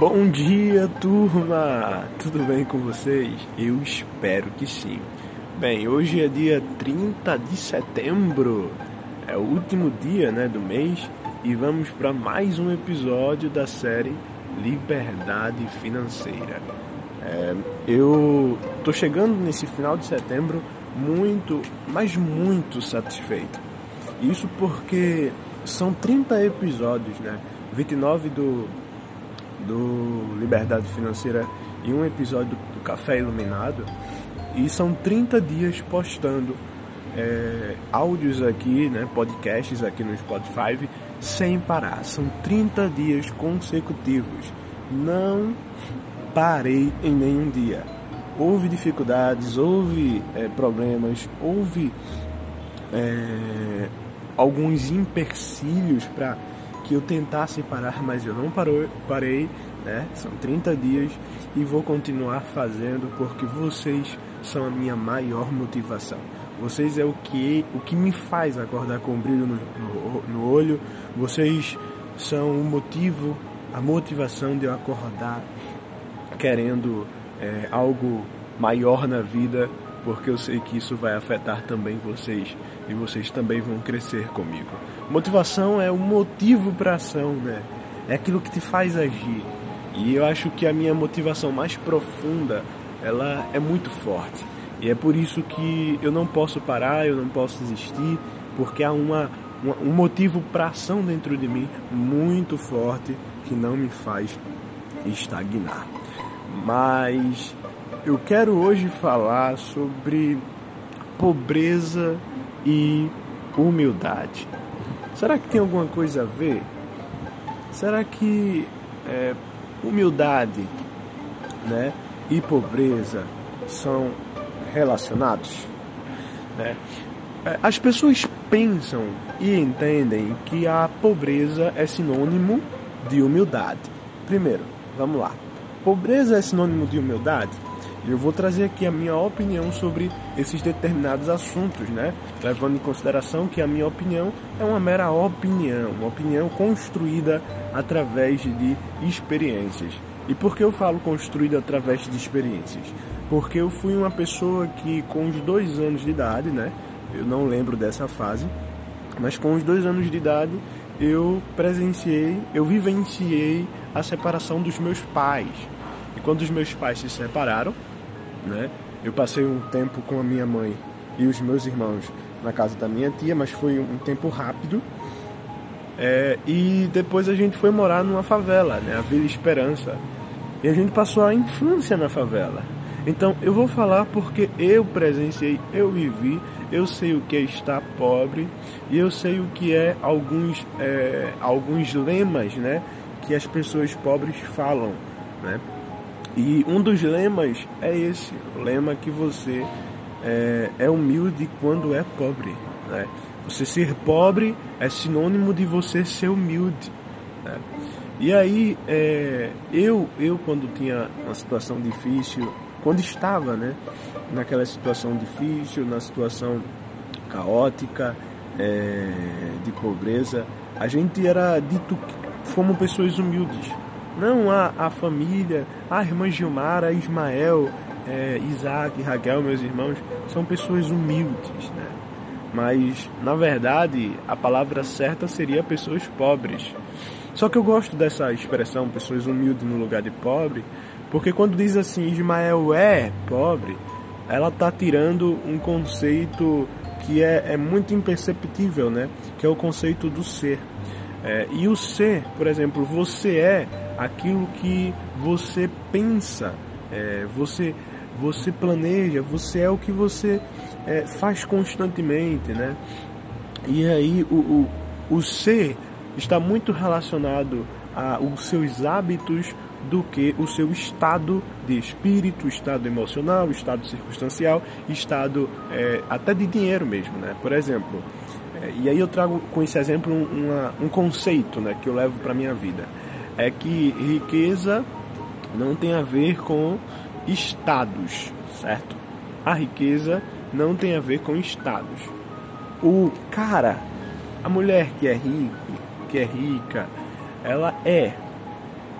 Bom dia, turma! Tudo bem com vocês? Eu espero que sim. Bem, hoje é dia 30 de setembro, é o último dia né, do mês e vamos para mais um episódio da série Liberdade Financeira. É, eu tô chegando nesse final de setembro muito, mas muito satisfeito. Isso porque são 30 episódios, né? 29 do, do Liberdade Financeira e um episódio do Café Iluminado. E são 30 dias postando é, áudios aqui, né, podcasts aqui no Spotify, sem parar. São 30 dias consecutivos. Não parei em nenhum dia. Houve dificuldades, houve é, problemas, houve é, alguns empecilhos para que eu tentasse parar, mas eu não parei, né? São 30 dias e vou continuar fazendo porque vocês são a minha maior motivação. Vocês é o que, o que me faz acordar com brilho no, no, no olho. Vocês são o motivo, a motivação de eu acordar querendo é, algo maior na vida, porque eu sei que isso vai afetar também vocês e vocês também vão crescer comigo. Motivação é o motivo para ação, né? É aquilo que te faz agir. E eu acho que a minha motivação mais profunda, ela é muito forte. E é por isso que eu não posso parar, eu não posso desistir, porque há uma, uma um motivo para ação dentro de mim muito forte que não me faz estagnar. Mas eu quero hoje falar sobre pobreza e humildade. Será que tem alguma coisa a ver? Será que é, humildade né, e pobreza são relacionados? Né? É, as pessoas pensam e entendem que a pobreza é sinônimo de humildade. Primeiro, vamos lá. Pobreza é sinônimo de humildade? Eu vou trazer aqui a minha opinião sobre esses determinados assuntos, né? Levando em consideração que a minha opinião é uma mera opinião, uma opinião construída através de experiências. E por que eu falo construída através de experiências? Porque eu fui uma pessoa que, com os dois anos de idade, né? Eu não lembro dessa fase, mas com os dois anos de idade eu presenciei, eu vivenciei a separação dos meus pais. E quando os meus pais se separaram, né? Eu passei um tempo com a minha mãe e os meus irmãos na casa da minha tia, mas foi um tempo rápido. É, e depois a gente foi morar numa favela, né? A Vila Esperança. E a gente passou a infância na favela. Então eu vou falar porque eu presenciei, eu vivi, eu sei o que é estar pobre e eu sei o que é alguns, é, alguns lemas né, que as pessoas pobres falam. Né? E um dos lemas é esse, o lema que você é, é humilde quando é pobre. Né? Você ser pobre é sinônimo de você ser humilde. Né? E aí, é, eu, eu quando tinha uma situação difícil, quando estava né, naquela situação difícil, na situação caótica, é, de pobreza, a gente era dito como pessoas humildes. Não a, a família, a irmã Gilmara, Ismael, é, Isaac, Raquel, meus irmãos, são pessoas humildes, né? Mas, na verdade, a palavra certa seria pessoas pobres. Só que eu gosto dessa expressão, pessoas humildes no lugar de pobre, porque quando diz assim, Ismael é pobre, ela está tirando um conceito que é, é muito imperceptível, né? Que é o conceito do ser. É, e o ser, por exemplo, você é aquilo que você pensa, é, você, você planeja, você é o que você é, faz constantemente, né? E aí o, o, o ser está muito relacionado aos seus hábitos do que o seu estado de espírito, estado emocional, estado circunstancial, estado é, até de dinheiro mesmo, né? Por exemplo, é, e aí eu trago com esse exemplo uma, um conceito né, que eu levo para minha vida. É que riqueza não tem a ver com estados, certo? A riqueza não tem a ver com estados. O cara, a mulher que é rico, que é rica, ela é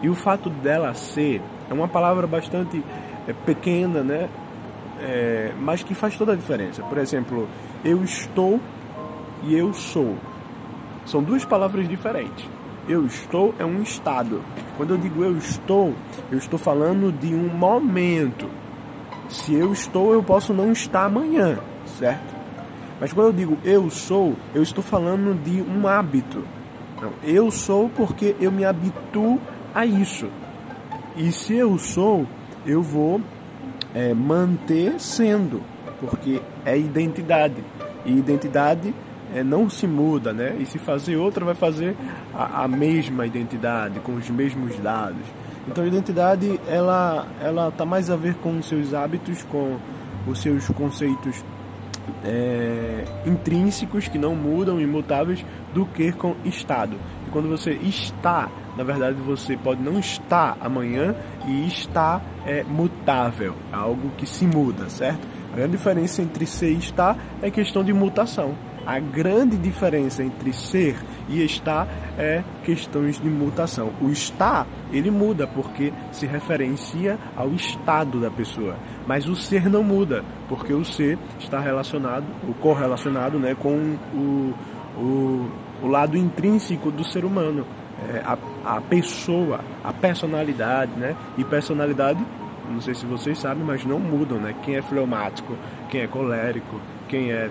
E o fato dela ser é uma palavra bastante é, pequena, né? É, mas que faz toda a diferença. Por exemplo, eu estou e eu sou. São duas palavras diferentes. Eu estou é um estado. Quando eu digo eu estou, eu estou falando de um momento. Se eu estou, eu posso não estar amanhã, certo? Mas quando eu digo eu sou, eu estou falando de um hábito. Eu sou porque eu me habituo a isso. E se eu sou, eu vou é, manter sendo, porque é identidade. E identidade é, não se muda, né? E se fazer outra, vai fazer a, a mesma identidade, com os mesmos dados. Então, a identidade, ela, ela tá mais a ver com os seus hábitos, com os seus conceitos é, intrínsecos que não mudam, imutáveis, do que com estado. E quando você está, na verdade você pode não estar amanhã e está é mutável, algo que se muda, certo? A grande diferença entre ser e estar é questão de mutação. A grande diferença entre ser e estar é questões de mutação. O estar, ele muda porque se referencia ao estado da pessoa, mas o ser não muda, porque o ser está relacionado, o correlacionado, né, com o, o, o lado intrínseco do ser humano, é, a, a pessoa, a personalidade, né? E personalidade, não sei se vocês sabem, mas não mudam, né? Quem é fleumático, quem é colérico, quem é,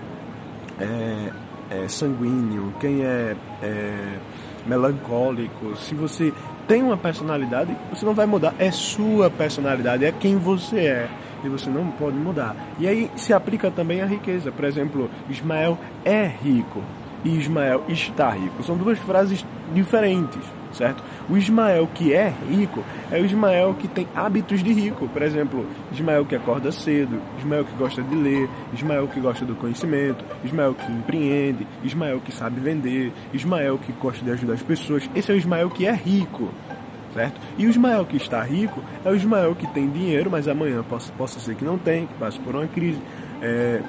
é, é sanguíneo, quem é, é melancólico. Se você tem uma personalidade, você não vai mudar. É sua personalidade, é quem você é. E você não pode mudar. E aí se aplica também a riqueza. Por exemplo, Ismael é rico e Ismael está rico. São duas frases diferentes, certo? O Ismael que é rico é o Ismael que tem hábitos de rico. Por exemplo, Ismael que acorda cedo, Ismael que gosta de ler, Ismael que gosta do conhecimento, Ismael que empreende, Ismael que sabe vender, Ismael que gosta de ajudar as pessoas. Esse é o Ismael que é rico. Certo? E o Ismael que está rico é o Ismael que tem dinheiro, mas amanhã possa, possa ser que não tem, que passe por uma crise. É,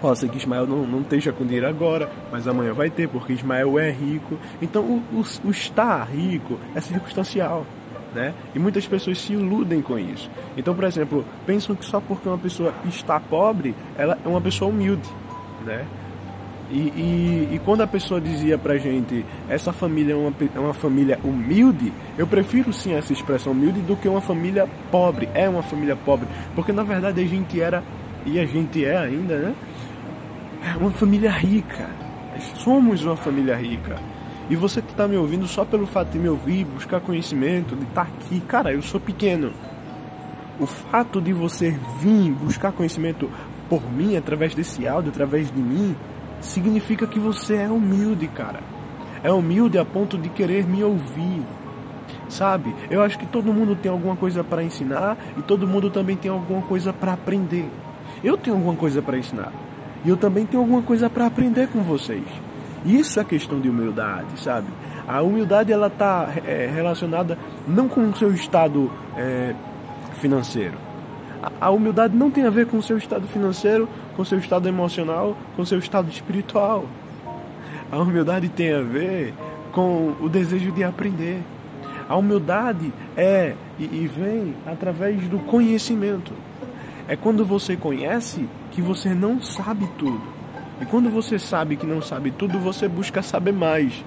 Pode ser que Ismael não, não esteja com dinheiro agora, mas amanhã vai ter, porque Ismael é rico. Então o, o, o estar rico é circunstancial. Né? E muitas pessoas se iludem com isso. Então, por exemplo, pensam que só porque uma pessoa está pobre, ela é uma pessoa humilde. Né? E, e, e, quando a pessoa dizia pra gente essa família é uma, é uma família humilde, eu prefiro sim essa expressão humilde do que uma família pobre. É uma família pobre. Porque na verdade a gente era, e a gente é ainda, né? Uma família rica. Somos uma família rica. E você que está me ouvindo só pelo fato de me ouvir, buscar conhecimento, de estar tá aqui, cara, eu sou pequeno. O fato de você vir buscar conhecimento por mim, através desse áudio, através de mim, significa que você é humilde, cara. É humilde a ponto de querer me ouvir. Sabe? Eu acho que todo mundo tem alguma coisa para ensinar e todo mundo também tem alguma coisa para aprender. Eu tenho alguma coisa para ensinar. E eu também tenho alguma coisa para aprender com vocês. Isso é questão de humildade, sabe? A humildade ela está é, relacionada não com o seu estado é, financeiro. A, a humildade não tem a ver com o seu estado financeiro, com o seu estado emocional, com o seu estado espiritual. A humildade tem a ver com o desejo de aprender. A humildade é e, e vem através do conhecimento. É quando você conhece que você não sabe tudo. E quando você sabe que não sabe tudo, você busca saber mais.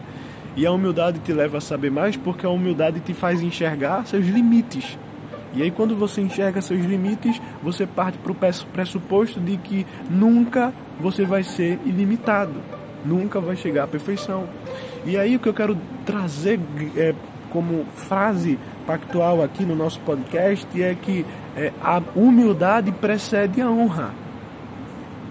E a humildade te leva a saber mais porque a humildade te faz enxergar seus limites. E aí, quando você enxerga seus limites, você parte para o pressuposto de que nunca você vai ser ilimitado, nunca vai chegar à perfeição. E aí, o que eu quero trazer é, como frase pactual aqui no nosso podcast é que é, a humildade precede a honra.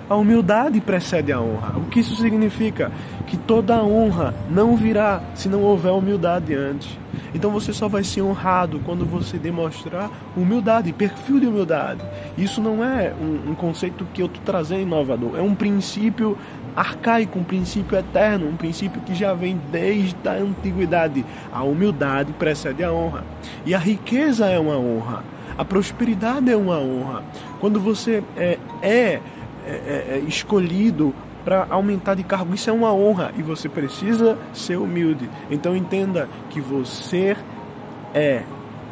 A humildade precede a honra. O que isso significa? Que toda honra não virá se não houver humildade antes. Então você só vai ser honrado quando você demonstrar humildade, perfil de humildade. Isso não é um, um conceito que eu estou trazendo inovador, é um princípio arcaico, um princípio eterno, um princípio que já vem desde a antiguidade. A humildade precede a honra. E a riqueza é uma honra. A prosperidade é uma honra. Quando você é, é é, é, é, escolhido para aumentar de cargo. Isso é uma honra e você precisa ser humilde. Então entenda que você é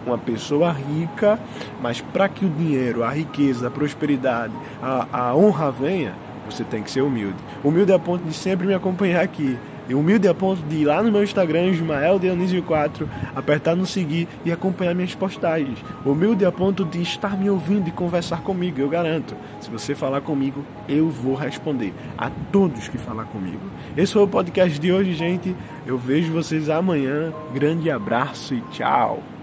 uma pessoa rica, mas para que o dinheiro, a riqueza, a prosperidade, a, a honra venha, você tem que ser humilde. Humilde a ponto de sempre me acompanhar aqui. Humilde a ponto de ir lá no meu Instagram, Ismael Dionísio 4, apertar no seguir e acompanhar minhas postagens. Humilde a ponto de estar me ouvindo e conversar comigo, eu garanto. Se você falar comigo, eu vou responder a todos que falar comigo. Esse foi o podcast de hoje, gente. Eu vejo vocês amanhã. Grande abraço e tchau.